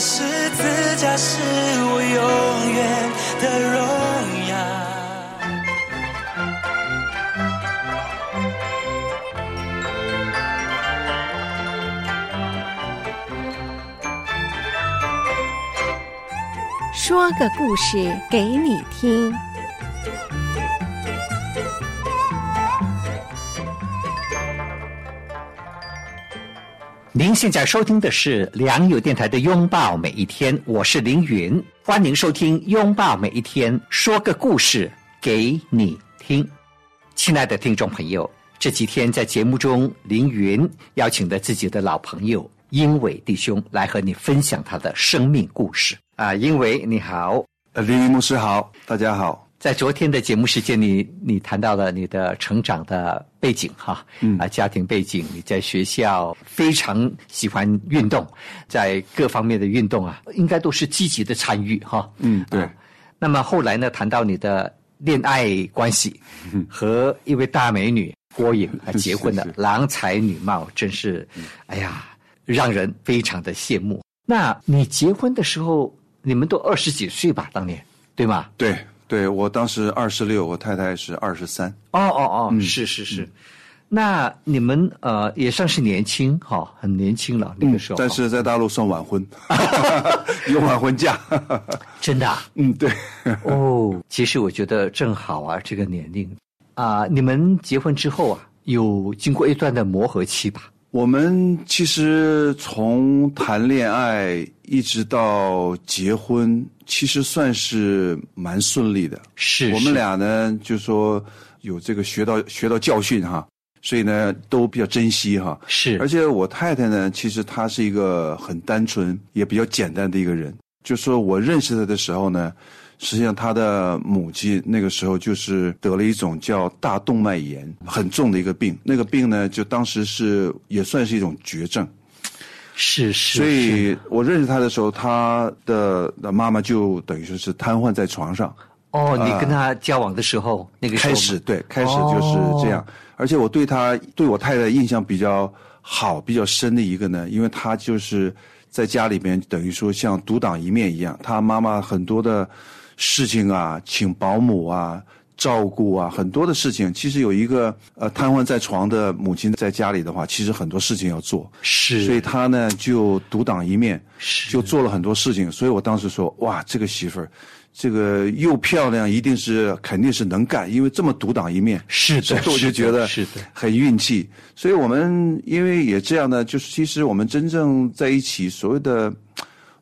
十字架是我永远的荣耀。说个故事给你听。您现在收听的是良友电台的《拥抱每一天》，我是凌云，欢迎收听《拥抱每一天》，说个故事给你听。亲爱的听众朋友，这几天在节目中，凌云邀请了自己的老朋友英伟弟兄来和你分享他的生命故事啊，英伟你好。呃，凌云牧师好，大家好。在昨天的节目时间里，你谈到了你的成长的背景，哈，嗯啊，家庭背景，你在学校非常喜欢运动，在各方面的运动啊，应该都是积极的参与，哈，嗯对啊那么后来呢，谈到你的恋爱关系，和一位大美女郭颖啊结婚了 是，是郎才女貌，真是，哎呀，让人非常的羡慕。那你结婚的时候，你们都二十几岁吧？当年对吗？对对，我当时二十六，我太太是二十三。哦哦哦，是是是。那你们呃也算是年轻哈、很年轻了那个时候。嗯但是在大陆算晚婚，有晚婚假。真的啊、嗯，对，哦，其实我觉得正好啊，这个年龄啊、你们结婚之后啊，有经过一段的磨合期吧？我们其实从谈恋爱一直到结婚，其实算是蛮顺利的。是我们俩呢，就说有这个学到学到教训哈，所以呢都比较珍惜哈。是，而且我太太呢，其实她是一个很单纯也比较简单的一个人。就说我认识她的时候呢，实际上他的母亲那个时候就是得了一种叫大动脉炎，很重的一个病。那个病呢，就当时是也算是一种绝症。是是，所以我认识他的时候，他的的妈妈就等于说是瘫痪在床上。哦，你跟他交往的时候，那个时候开始对，开始就是这样。而且我对他对我太太印象比较好、比较深的一个呢，因为他就是在家里边等于说像独当一面一样，他妈妈很多的事情啊，请保姆啊。照顾啊，很多的事情，其实有一个呃瘫痪在床的母亲在家里的话，其实很多事情要做，是，所以她呢就独当一面，是就做了很多事情。所以我当时说，哇，这个媳妇儿，这个又漂亮，一定是肯定是能干，因为这么独当一面。是的所以我就觉得是的很运气。所以我们因为也这样呢，就是其实我们真正在一起所谓的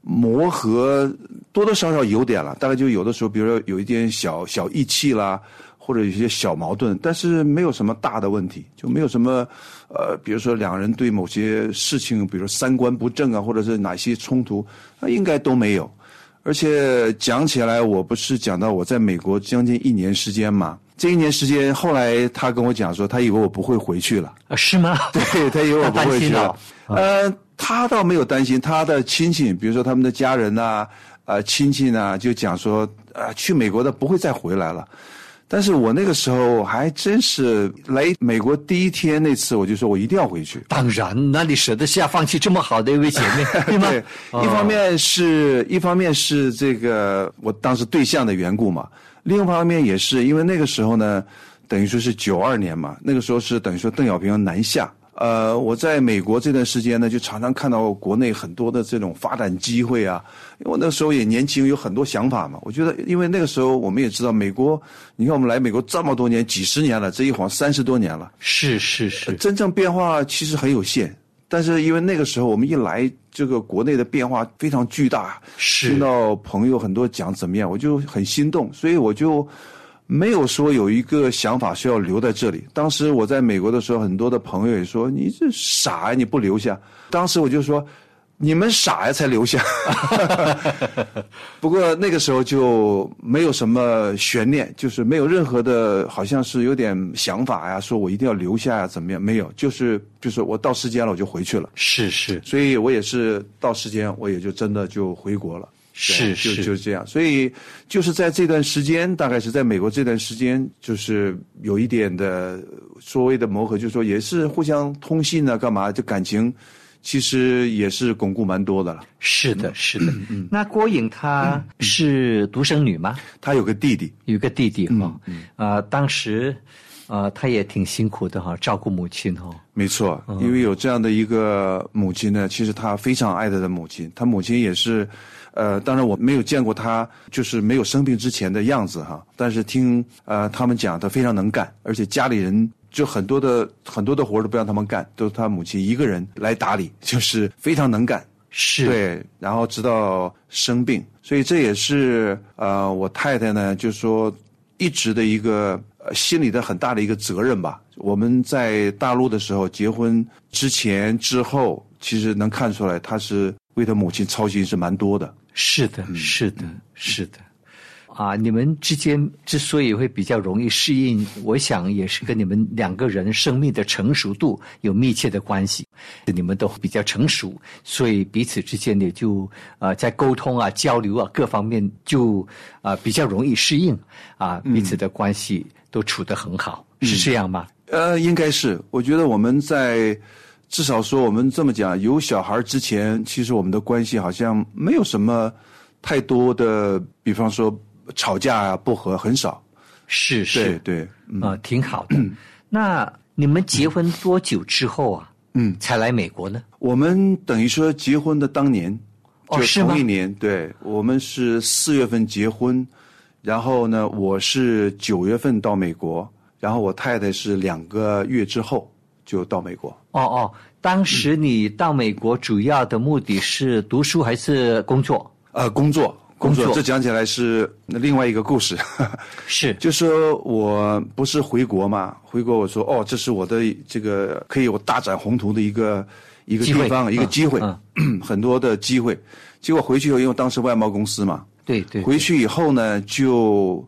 磨合，多多少少有点了。大概就有的时候，比如说有一点小小义气啦。或者有些小矛盾，但是没有什么大的问题，就没有什么，呃，比如说两人对某些事情，比如说三观不正啊，或者是哪些冲突，那应该都没有。而且讲起来，我不是讲到我在美国将近一年时间嘛，这一年时间，后来他跟我讲说，他以为我不会回去了，啊是吗？对他以为我不会去了。他呃，他倒没有担心，他的亲戚，比如说他们的家人呐、呃，亲戚呢，就讲说，呃，去美国的不会再回来了。但是我那个时候还真是来美国第一天那次，我就说我一定要回去。当然，那你舍得下放弃这么好的一位姐妹，对吗？对，一方面是一方面是这个我当时对象的缘故嘛，另一方面也是因为那个时候呢，等于说是九二年嘛，那个时候是等于说邓小平要南下。呃，我在美国这段时间呢，就常常看到国内很多的这种发展机会啊。因为我那时候也年轻，有很多想法嘛。我觉得，因为那个时候我们也知道，美国，你看我们来美国这么多年，几十年了，这一晃三十多年了，是是是，真正变化其实很有限。但是因为那个时候我们一来，这个国内的变化非常巨大，是听到朋友很多讲怎么样，我就很心动，所以我就没有说有一个想法是要留在这里。当时我在美国的时候，很多的朋友也说你这傻呀、你不留下。当时我就说，你们傻呀，才留下。不过那个时候就没有什么悬念，就是没有任何的，好像是有点想法呀，说我一定要留下呀，怎么样？没有，就是就是我到时间了，我就回去了。是是所以我也是到时间，我也就真的就回国了。是就是就是这样。所以就是在这段时间，大概是在美国这段时间，就是有一点的所谓的磨合，就是说也是互相通信啊，干嘛？就感情其实也是巩固蛮多的了。是的，是的。那郭颖她是独生女吗？她有个弟弟，有个弟弟哈，啊，当时，呃，她也挺辛苦的哈，照顾母亲哈。没错，因为有这样的一个母亲呢，其实她非常爱她的母亲，她母亲也是，呃，当然我没有见过他就是没有生病之前的样子哈，但是听呃他们讲，他非常能干，而且家里人就很多的很多的活都不让他们干，都是他母亲一个人来打理，就是非常能干。是，对，然后直到生病，所以这也是呃我太太呢，就说一直的一个、呃、心里的很大的一个责任吧。我们在大陆的时候结婚之前之后，其实能看出来，她是为她母亲操心是蛮多的。是的，是的，是的。啊，你们之间之所以会比较容易适应，我想也是跟你们两个人生命的成熟度有密切的关系。你们都比较成熟，所以彼此之间也就呃在沟通啊、交流啊各方面就啊、比较容易适应啊，彼此的关系都处得很好，是这样吗？呃，应该是，我觉得我们在至少说我们这么讲，有小孩之前，其实我们的关系好像没有什么太多的，比方说吵架啊、不和很少。是是对对，嗯啊、挺好的。那你们结婚多久之后啊？嗯，才来美国呢？我们等于说结婚的当年，就同一年，对我们是四月份结婚，然后呢，我是九月份到美国，然后我太太是两个月之后就到美国。哦哦，当时你到美国主要的目的是读书还是工作？呃，工作，工作，这讲起来是另外一个故事。是就说我不是回国嘛，回国我说哦，这是我的这个可以我大展宏图的一个一个地方，一个嗯机会，嗯 很多的机会。结果回去以后，因为当时外贸公司嘛，对对，回去以后呢，就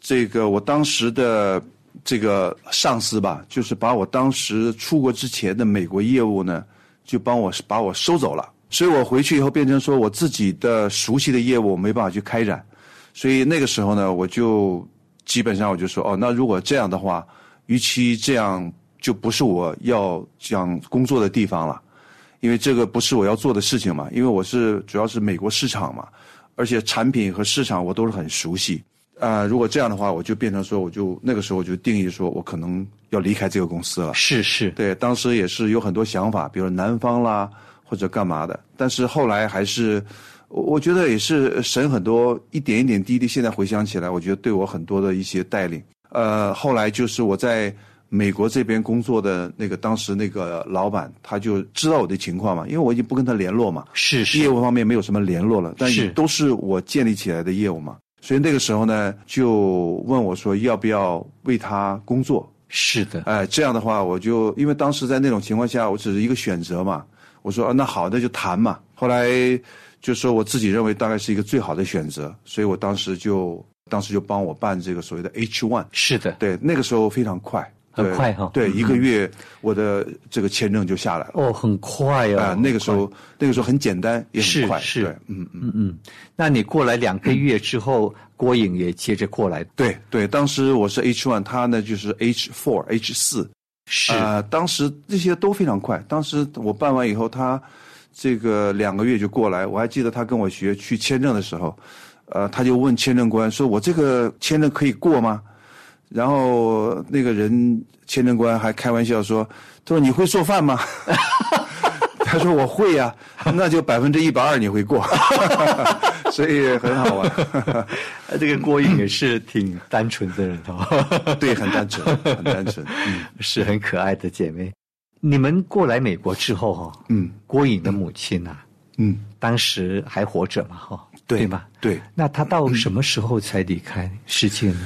这个我当时的这个上司吧，就是把我当时出国之前的美国业务呢，就帮我把我收走了。所以我回去以后变成说我自己的熟悉的业务没办法去开展，所以那个时候呢，我就基本上我就说哦，那如果这样的话，与其这样，就不是我要讲工作的地方了。因为这个不是我要做的事情嘛，因为我是主要是美国市场嘛，而且产品和市场我都是很熟悉。啊、如果这样的话，我就变成说，我就那个时候我就定义说，我可能要离开这个公司了。是是，对，当时也是有很多想法，比如南方啦或者干嘛的，但是后来还是，我我觉得也是神很多一点一点滴滴，现在回想起来，我觉得对我很多的一些带领。呃，后来就是我在美国这边工作的那个当时那个老板，他就知道我的情况嘛，因为我已经不跟他联络嘛，是是业务方面没有什么联络了，但是都是我建立起来的业务嘛，所以那个时候呢，就问我说要不要为他工作。是的，哎，这样的话，我就因为当时在那种情况下，我只是一个选择嘛。我说啊，那好，那就谈嘛。后来就说我自己认为大概是一个最好的选择，所以我当时就当时就帮我办这个所谓的 H one。是的。对，那个时候非常快，对很快哈对，嗯一个月我的这个签证就下来了。哦，很快哦。啊、那个时候那个时候很简单，也很快。是嗯嗯。嗯嗯，那你过来两个月之后，郭颖也接着过来，对对，当时我是 H one，他呢就是 H four H 四。是、呃，当时这些都非常快。当时我办完以后，他这个两个月就过来。我还记得他跟我学去签证的时候，呃，他就问签证官说：“我这个签证可以过吗？”然后那个人签证官还开玩笑说：“他说你会做饭吗？” 他说：“我会呀、那就百分之一百二你会过。”所以很好玩。呃这个郭颖也是挺单纯的人哦，对，很单纯，很单纯。嗯是很可爱的姐妹。你们过来美国之后哈、嗯郭颖的母亲啊，嗯，当时还活着嘛哈、对吗？对。那她到什么时候才离开世界呢？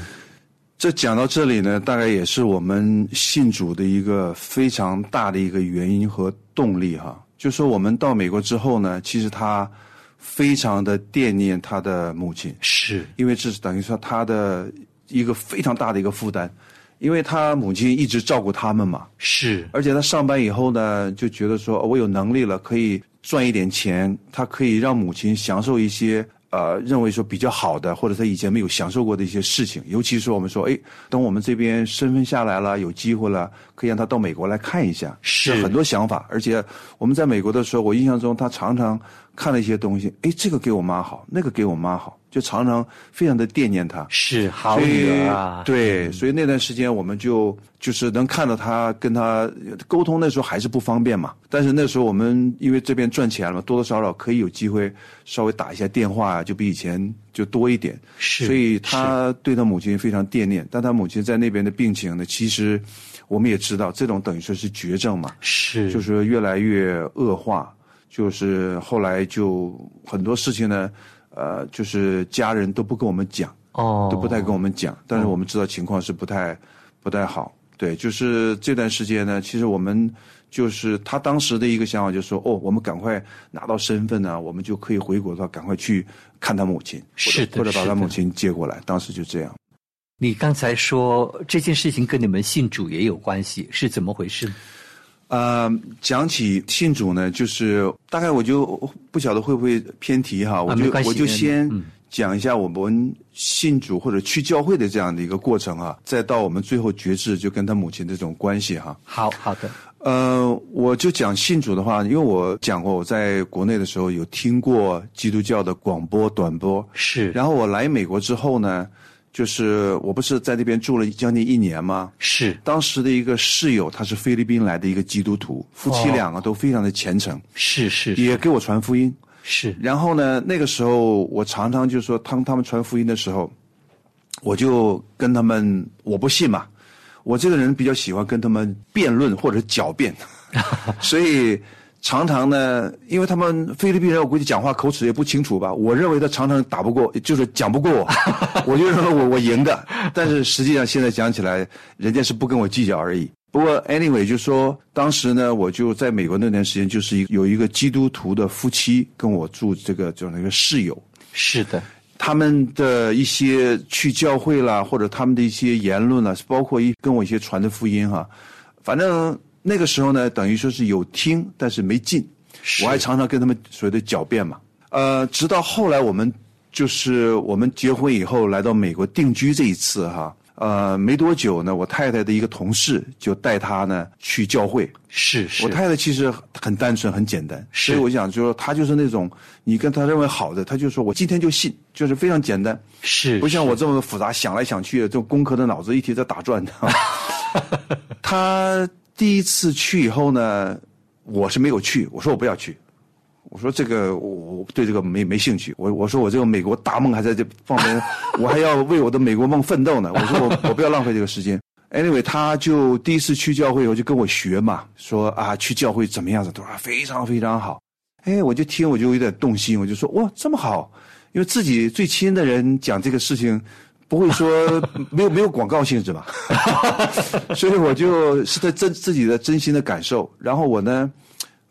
这讲到这里呢，大概也是我们信主的一个非常大的一个原因和动力哈。就说我们到美国之后呢，其实他非常的惦念他的母亲，是。因为这是等于说他的一个非常大的一个负担，因为他母亲一直照顾他们嘛，是。而且他上班以后呢，就觉得说哦我有能力了，可以赚一点钱，他可以让母亲享受一些呃认为说比较好的，或者他以前没有享受过的一些事情。尤其是我们说，哎，等我们这边身份下来了，有机会了，可以让他到美国来看一下，是很多想法。而且我们在美国的时候，我印象中他常常看了一些东西，哎，这个给我妈好，那个给我妈好，就常常非常的惦念他。是好所以女儿啊，对，所以那段时间我们就就是能看到他跟他沟通，那时候还是不方便嘛。但是那时候我们因为这边赚钱了嘛，多多少少可以有机会稍微打一下电话啊，就比以前就多一点。是所以他对他母亲非常惦念，但他母亲在那边的病情呢，其实我们也知道，这种等于说是绝症嘛，是就是越来越恶化，就是后来就很多事情呢，呃，就是家人都不跟我们讲。哦，都不太跟我们讲，但是我们知道情况是不太不太好。对，就是这段时间呢，其实我们就是他当时的一个想法，就是说，哦，我们赶快拿到身份呢，我们就可以回国的话，赶快去看他母亲，是的或者把他母亲接过来。当时就这样。你刚才说这件事情跟你们信主也有关系，是怎么回事呢？呃，讲起信主呢，就是大概我就不晓得会不会偏题哈，我就我就先嗯。讲一下我们信主或者去教会的这样的一个过程啊，再到我们最后决志就跟他母亲这种关系哈。好好的，呃，我就讲信主的话，因为我讲过，我在国内的时候有听过基督教的广播短播，是，然后我来美国之后呢，就是我不是在那边住了将近一年吗？是当时的一个室友，他是菲律宾来的一个基督徒，夫妻哦两个都非常的虔诚，是是也给我传福音。是然后呢，那个时候我常常就说，当他们传福音的时候，我就跟他们，我不信嘛，我这个人比较喜欢跟他们辩论或者狡辩，所以常常呢，因为他们菲律宾人，我估计讲话口齿也不清楚吧，我认为他常常打不过，就是讲不过我，我就认为我我赢的，但是实际上现在讲起来，人家是不跟我计较而已。不过，anyway，就说当时呢，我就在美国那段时间，就是一有一个基督徒的夫妻跟我住这个就是那个室友，是的，他们的一些去教会啦，或者他们的一些言论啦，包括一跟我一些传的福音哈，反正那个时候呢，等于说是有听，但是没进，我还常常跟他们所谓的狡辩嘛。呃，直到后来我们就是我们结婚以后来到美国定居这一次哈，呃，没多久呢，我太太的一个同事就带她呢去教会，是是。我太太其实很单纯、很简单，是。所以我想就说她就是那种你跟她认为好的，她就说我今天就信，就是非常简单，是不像我这么复杂，想来想去的，这种工科的脑子一直在打转的。她第一次去以后呢，我是没有去，我说我不要去。我说这个我我对这个没没兴趣，我我说我这个美国大梦还在这方面，我还要为我的美国梦奋斗呢。我说我 我不要浪费这个时间。Anyway，他就第一次去教会以后就跟我学嘛，说啊去教会怎么样子，他说啊非常非常好。哎，我就听我就有点动心，我就说哇这么好，因为自己最亲的人讲这个事情，不会说没有没有广告性质吧，所以我就是他真自己的真心的感受。然后我呢，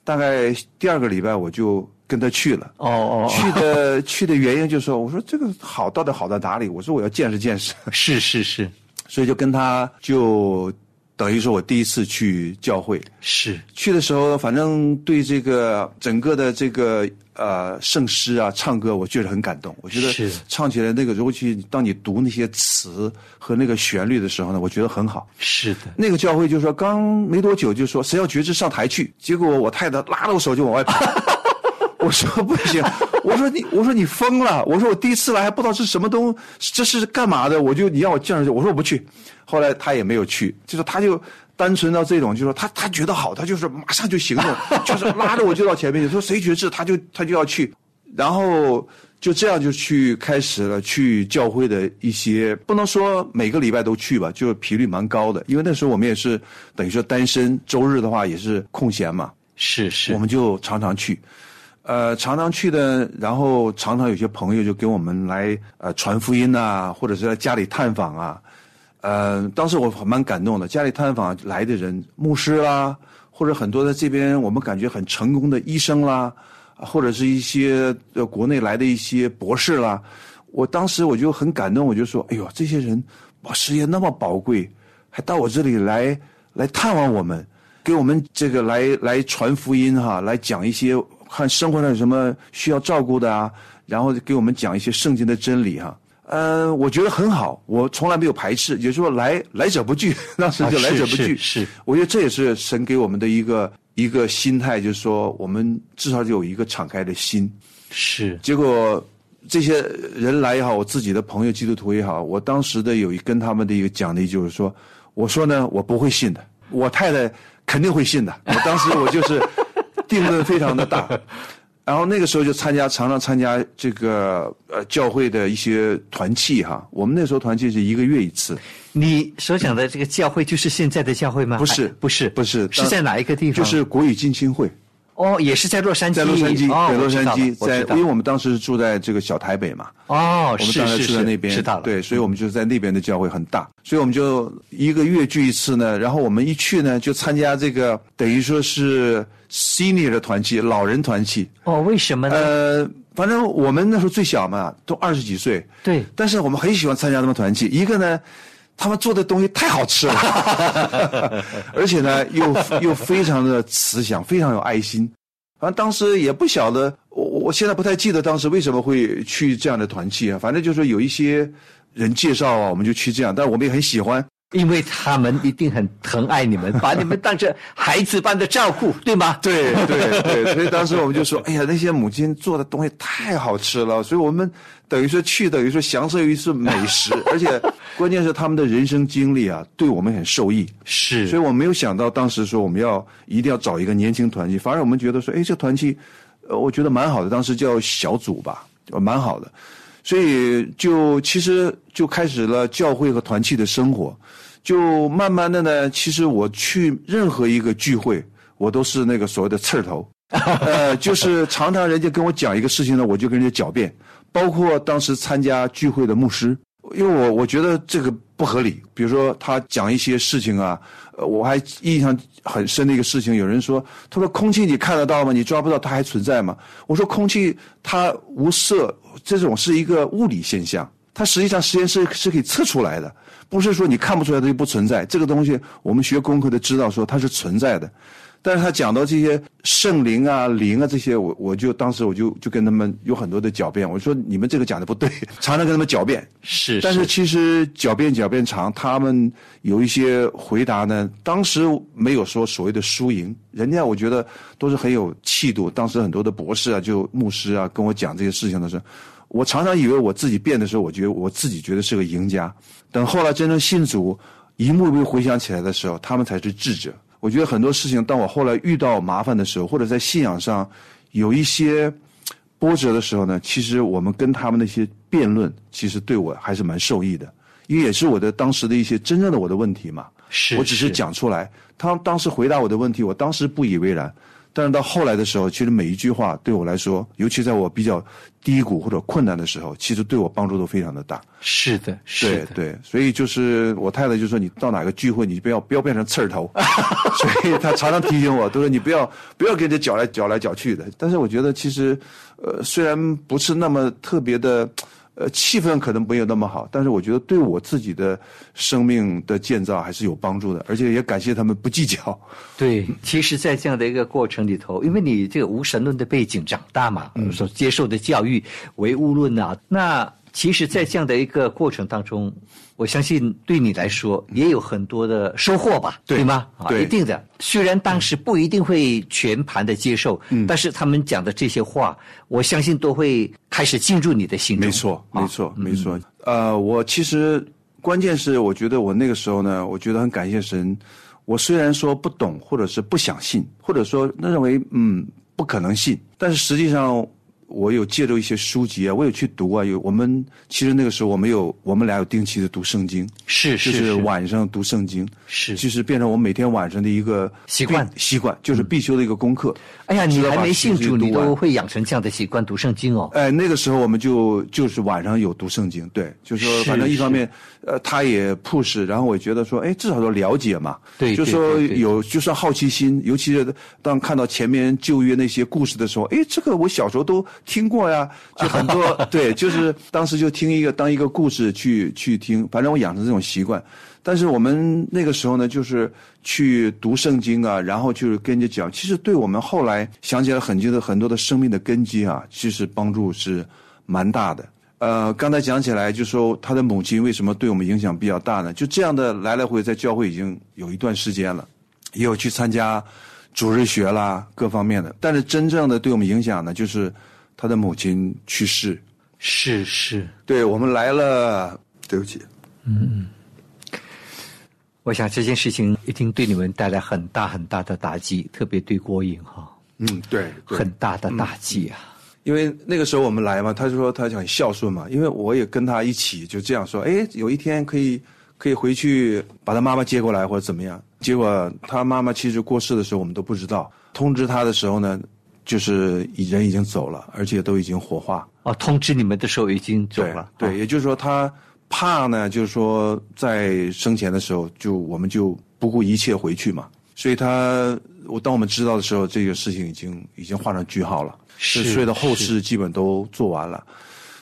大概第二个礼拜我就跟他去了。哦哦，去的去的原因就是说，我说这个好到底好在哪里？我说我要见识见识，是是是所以就跟他就等于说我第一次去教会。是去的时候，反正对这个整个的这个呃圣诗啊、唱歌，我觉得很感动。我觉得是唱起来那个，尤其当你读那些词和那个旋律的时候呢，我觉得很好。是的，那个教会就说刚没多久就说谁要觉志上台去，结果我太太拉着我手就往外跑。我说不行，我说你，我说你疯了，我说我第一次来还不知道是什么东，这是干嘛的？我就你让我见上去，我说我不去。后来他也没有去，就是他就单纯到这种，就说他他觉得好，他就是马上就行动，就是拉着我就到前面去，说谁觉志他就他就要去，然后就这样就去开始了去教会的一些，不能说每个礼拜都去吧，就是频率蛮高的，因为那时候我们也是等于说单身，周日的话也是空闲嘛，是是我们就常常去，呃，常常去的，然后常常有些朋友就给我们来呃传福音呐、或者是在家里探访啊，呃，当时我蛮感动的，家里探访来的人，牧师啦，或者很多在这边我们感觉很成功的医生啦，或者是一些呃国内来的一些博士啦，我当时我就很感动，我就说：“哎呦，这些人哇，时间那么宝贵，还到我这里来来探望我们，给我们这个来来传福音哈，来讲一些看生活上有什么需要照顾的啊，然后给我们讲一些圣经的真理哈。”呃，我觉得很好，我从来没有排斥，也就是说来来者不拒，当时就来者不拒。是，我觉得这也是神给我们的一个一个心态，就是说我们至少有一个敞开的心。是，结果这些人来也好，我自己的朋友基督徒也好，我当时的有一跟他们的一个讲的，就是说，我说呢，我不会信的，我太太肯定会信的。我当时我就是定论非常的大。然后那个时候就参加，常常参加这个呃教会的一些团契哈。我们那时候团契是一个月一次。你所讲的这个教会就是现在的教会吗？不是，不是，不是，是在哪一个地方？就是国语浸亲会。哦，也是在洛杉矶，在洛杉矶，在，洛杉矶，在，因为我们当时住在这个小台北嘛。哦，我们当时住在那边，知道了。对，所以我们就是在那边的教会很大，所以我们就一个月聚一次呢。然后我们一去呢，就参加这个等于说是 senior 的团契，老人团契。哦，为什么呢？呃，反正我们那时候最小嘛，都二十几岁。对。但是我们很喜欢参加他们团契，一个呢。他们做的东西太好吃了，而且呢，又又非常的慈祥，非常有爱心。反正当时也不晓得，我我现在不太记得当时为什么会去这样的团契啊。反正就是有一些人介绍啊，我们就去这样，但是我们也很喜欢。因为他们一定很疼爱你们，把你们当成孩子般的照顾，对吗？对对对，所以当时我们就说：“哎呀，那些母亲做的东西太好吃了。”所以我们等于说去，等于说享受一次美食，而且关键是他们的人生经历啊，对我们很受益。是，所以我没有想到当时说我们要一定要找一个年轻团契，反而我们觉得说：“哎，这团契，呃，我觉得蛮好的。”当时叫小组吧，蛮好的。所以就其实就开始了教会和团契的生活。就慢慢的呢，其实我去任何一个聚会，我都是那个所谓的刺儿头，呃，就是常常人家跟我讲一个事情呢，我就跟人家狡辩。包括当时参加聚会的牧师，因为我我觉得这个不合理。比如说他讲一些事情啊，呃，我还印象很深的一个事情，有人说，他说空气你看得到吗？你抓不到它还存在吗？我说空气它无色，这种是一个物理现象，它实际上实验室是可以测出来的。不是说你看不出来它就不存在，这个东西我们学功课的知道说它是存在的，但是他讲到这些圣灵啊、灵啊这些，我我就当时我就就跟他们有很多的狡辩，我说你们这个讲的不对，常常跟他们狡辩。是，但是其实狡辩狡辩长，他们有一些回答呢，当时没有说所谓的输赢，人家我觉得都是很有气度。当时很多的博士啊、就牧师啊跟我讲这些事情的时候。我常常以为我自己变的时候，我觉得我自己觉得是个赢家。等后来真正信主，一幕幕回想起来的时候，他们才是智者。我觉得很多事情，当我后来遇到麻烦的时候，或者在信仰上有一些波折的时候呢，其实我们跟他们那些辩论，其实对我还是蛮受益的，因为也是我的当时的一些真正的我的问题嘛。是，我只是讲出来，他当时回答我的问题，我当时不以为然。但是到后来的时候，其实每一句话对我来说，尤其在我比较低谷或者困难的时候，其实对我帮助都非常的大。是的，是的，对，所以就是我太太就说：“你到哪个聚会，你不要不要变成刺儿头。”所以她常常提醒我，都说你不要不要跟着搅来搅来搅去的。但是我觉得其实，呃，虽然不是那么特别的。呃，气氛可能没有那么好，但是我觉得对我自己的生命的建造还是有帮助的，而且也感谢他们不计较。对，其实，在这样的一个过程里头，因为你这个无神论的背景长大嘛，所接受的教育唯物论啊，那。其实，在这样的一个过程当中，我相信对你来说也有很多的收获吧，对吗？啊，一定的。虽然当时不一定会全盘的接受，嗯，但是他们讲的这些话，我相信都会开始进入你的心中。没错，没错，没错。呃，我其实关键是，我觉得我那个时候呢，我觉得很感谢神。我虽然说不懂，或者是不想信，或者说认为嗯不可能信，但是实际上。我有借助一些书籍啊，我有去读啊。有我们其实那个时候我们有我们俩有定期的读圣经，是就是是晚上读圣经，是就是变成我每天晚上的一个习惯习惯就是必修的一个功课。哎呀，你还没信主，你都会养成这样的习惯，读圣经哦。哎，那个时候我们就就是晚上有读圣经，对，就是说反正一方面，呃，他也 push，然后我觉得说，哎，至少说了解嘛，对对就说有就算好奇心，尤其是当看到前面旧约那些故事的时候，哎，这个我小时候都听过呀，就很多 对，就是当时就听一个当一个故事去去听，反正我养成这种习惯。但是我们那个时候呢，就是去读圣经啊，然后就是跟着讲，其实对我们后来想起来很多的很多的生命的根基啊，其实帮助是蛮大的。呃，刚才讲起来，就说他的母亲为什么对我们影响比较大呢？就这样的来来回回在教会已经有一段时间了，也有去参加主日学啦，各方面的。但是真正的对我们影响呢，就是他的母亲去世。是是，对我们来了，对不起，嗯我想这件事情一定对你们带来很大很大的打击，特别对郭颖哈，嗯，对，对很大的打击啊。因为那个时候我们来嘛，他就说他很孝顺嘛，因为我也跟他一起就这样说，哎，有一天可以可以回去把他妈妈接过来或者怎么样。结果他妈妈其实过世的时候我们都不知道，通知他的时候呢，就是人已经走了，而且都已经火化。哦，通知你们的时候已经走对了，对，哦也就是说他怕呢，就是说在生前的时候就我们就不顾一切回去嘛，所以他我当我们知道的时候，这个事情已经已经画上句号了，是所有的后事基本都做完了。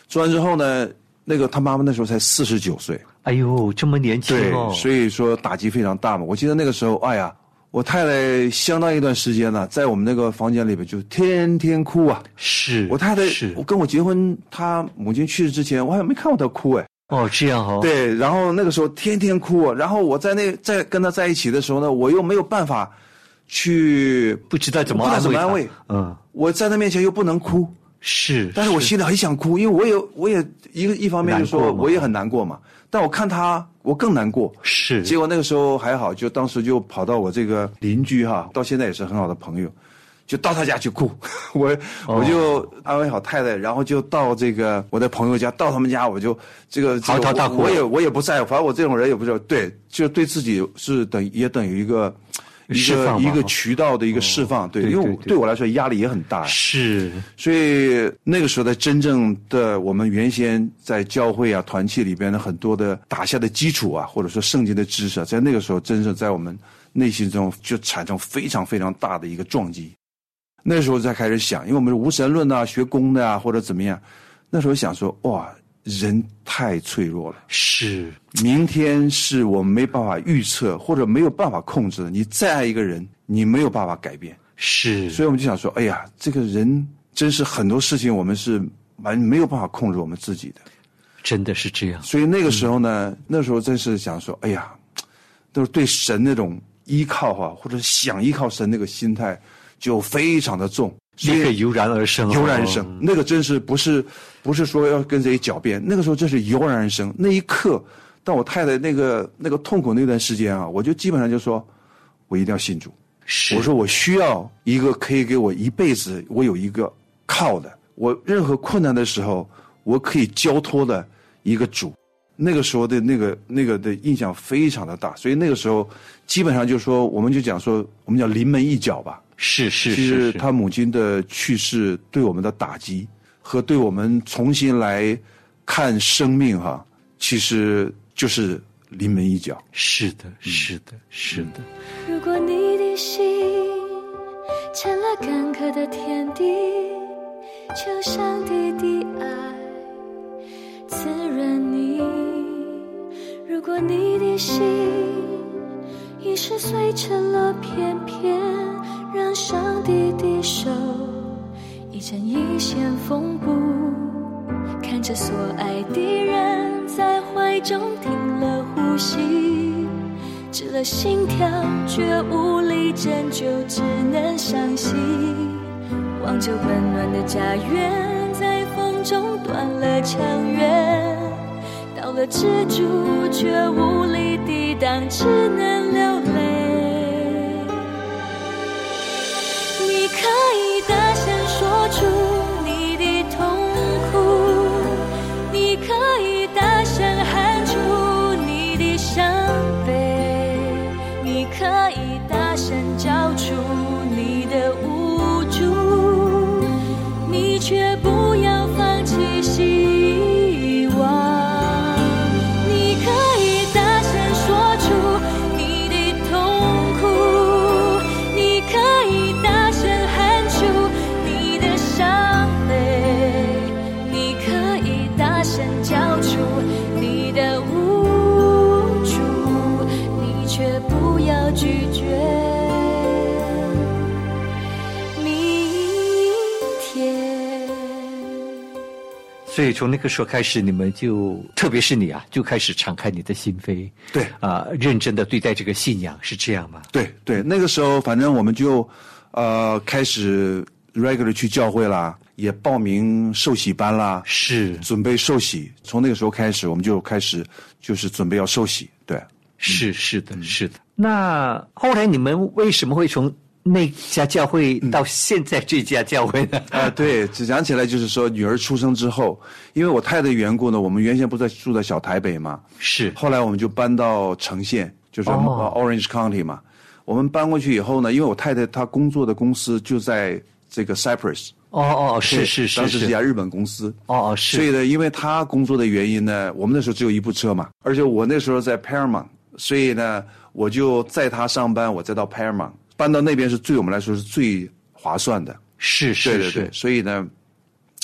做完之后呢，那个他妈妈那时候才四十九岁，哎呦，这么年轻对，哦，所以说打击非常大嘛。我记得那个时候，哎呀，我太太相当一段时间呢，在我们那个房间里边就天天哭啊。是我太太是，我跟我结婚，她母亲去世之前，我好像没看过她哭哎。哦，这样哦，，对，然后那个时候天天哭，然后我在那在跟他在一起的时候呢，我又没有办法去不知道怎么不知道怎么安慰，嗯，我在他面前又不能哭，是，但是我心里很想哭，因为我也我也一个一方面就说我也很难过嘛，但我看他我更难过。是。结果那个时候还好，就当时就跑到我这个邻居哈，到现在也是很好的朋友，就到他家去哭，我哦。我就安慰好太太，然后就到这个我的朋友家，到他们家我就这个这个嚎啕大哭我我也我也不在乎，反正我这种人也不知道。对，就对自己是等也等于一个一个一个渠道的一个释放，对，因为对我来说压力也很大，是。所以那个时候的真正的我们原先在教会啊团契里边的很多的打下的基础啊，或者说圣经的知识啊，在那个时候真正在我们内心中就产生非常非常大的一个撞击。那时候才开始想，因为我们是无神论啊，学功的啊，或者怎么样，那时候想说，哇，人太脆弱了。是明天是我们没办法预测或者没有办法控制的。你再爱一个人，你没有办法改变。是，所以我们就想说，哎呀，这个人真是很多事情我们是完没有办法控制我们自己的。真的是这样，所以那个时候呢，那时候真是想说，哎呀，都是对神那种依靠哈、或者想依靠神那个心态就非常的重。所以油然而生哦，油然而生，那个真是不是不是说要跟谁狡辩，那个时候真是油然而生。那一刻，当我太太那个那个痛苦那段时间啊，我就基本上就说，我一定要信主。是我说我需要一个可以给我一辈子，我有一个靠的，我任何困难的时候，我可以交托的一个主。那个时候的那个那个的印象非常的大，所以那个时候基本上就说，我们就讲说，我们叫临门一脚吧。是是其实是是，他母亲的去世对我们的打击和对我们重新来看生命哈，其实就是临门一脚。是的，是的，是的，如果你的心成了干渴的天地，求上帝的爱滋润你。如果你的心已是碎成了片片，让上帝的手一针一线缝补，看着所爱的人在怀中停了呼吸。止了心跳，却无力拯救，只能伤心。望着温暖的家园，在风中断了墙垣。到了支柱，却无力抵挡，只能流泪从那个时候开始，你们就特别是你啊，就开始敞开你的心扉，对啊、认真的对待这个信仰，是这样吗？对对，那个时候反正我们就呃开始 regular 去教会啦，也报名受洗班啦，是准备受洗。从那个时候开始，我们就开始就是准备要受洗。对，是是的，是的。那后来你们为什么会从那家教会到现在这家教会呢？啊、对，只讲起来就是说，女儿出生之后，因为我太太的缘故呢，我们原先不在住在小台北嘛，是。后来我们就搬到城县，就是、哦。Orange County 嘛。我们搬过去以后呢，因为我太太她工作的公司就在这个 Cypress 哦哦，是是是是当时是。一家日本公司。哦哦是。所以呢，因为她工作的原因呢，我们那时候只有一部车嘛，而且我那时候在 Paramount，所以呢，我就载她上班，我再到 Paramount，搬到那边是对我们来说是最划算的。是是对对对，是所以呢，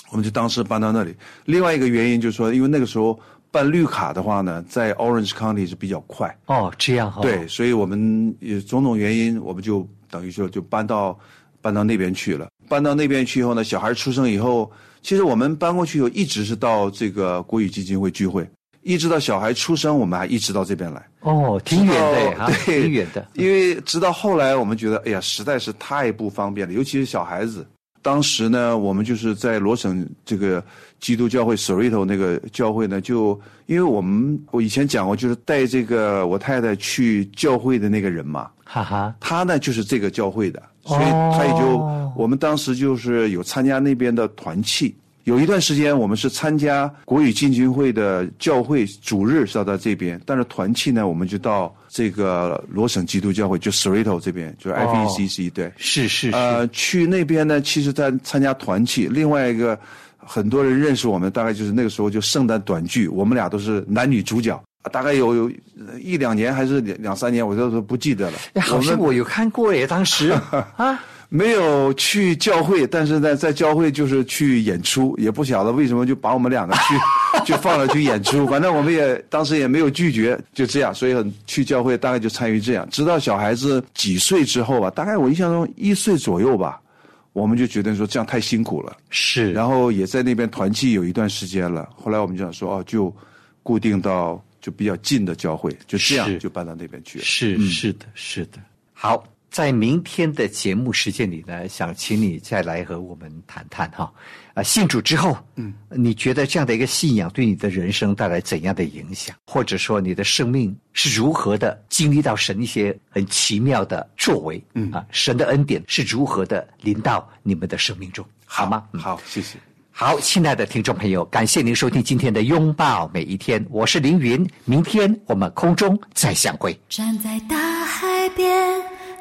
我们就当时搬到那里。另外一个原因就是说，因为那个时候办绿卡的话呢，在 Orange County 是比较快，哦这样哈、哦，对，所以我们也种种原因，我们就等于说就搬到搬到那边去了。搬到那边去以后呢，小孩出生以后，其实我们搬过去以后，一直是到这个国语基金会聚会，一直到小孩出生，我们还一直到这边来。哦挺远的哈，对，挺远的。因为直到后来，我们觉得，哎呀，实在是太不方便了，尤其是小孩子。当时呢，我们就是在罗省这个基督教会 Sorito 那个教会呢，就因为我们我以前讲过，就是带这个我太太去教会的那个人嘛，哈哈，他呢就是这个教会的，所以哦他也就、我们当时就是有参加那边的团契。有一段时间，我们是参加国语进军会的教会主日是要在这边，但是团契呢，我们就到这个罗省基督教会，就 Sorito 这边，就是 FECC、对。是是是，呃，去那边呢，其实在参加团契。另外一个，很多人认识我们，大概就是那个时候就圣诞短剧，我们俩都是男女主角。大概有有一两年还是两两三年，我都是不记得了。哎好像我有看过耶，当时 啊，没有去教会，但是呢，在教会就是去演出，也不晓得为什么就把我们两个去 就放了去演出。反正我们也当时也没有拒绝，就这样，所以很去教会大概就参与这样。直到小孩子几岁之后吧，大概我印象中一岁左右吧，我们就觉得说这样太辛苦了，是，然后也在那边团契有一段时间了。后来我们就想说，哦，就固定到就比较近的教会，就这样就搬到那边去了。是是的，是的。好，在明天的节目时间里呢，想请你再来和我们谈谈哈。啊，信主之后，嗯，你觉得这样的一个信仰对你的人生带来怎样的影响？或者说你的生命是如何的经历到神一些很奇妙的作为？嗯啊，神的恩典是如何的临到你们的生命中？好吗？嗯好，谢谢。好，亲爱的听众朋友，感谢您收听今天的《拥抱每一天》，我是凌云，明天我们空中再相会。站在大海边，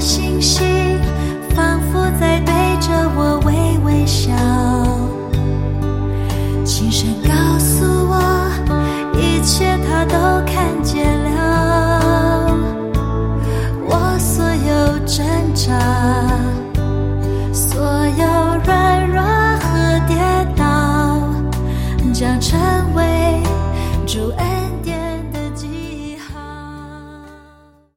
星星仿佛在对着我微微笑，轻声告诉我，一切他都看见。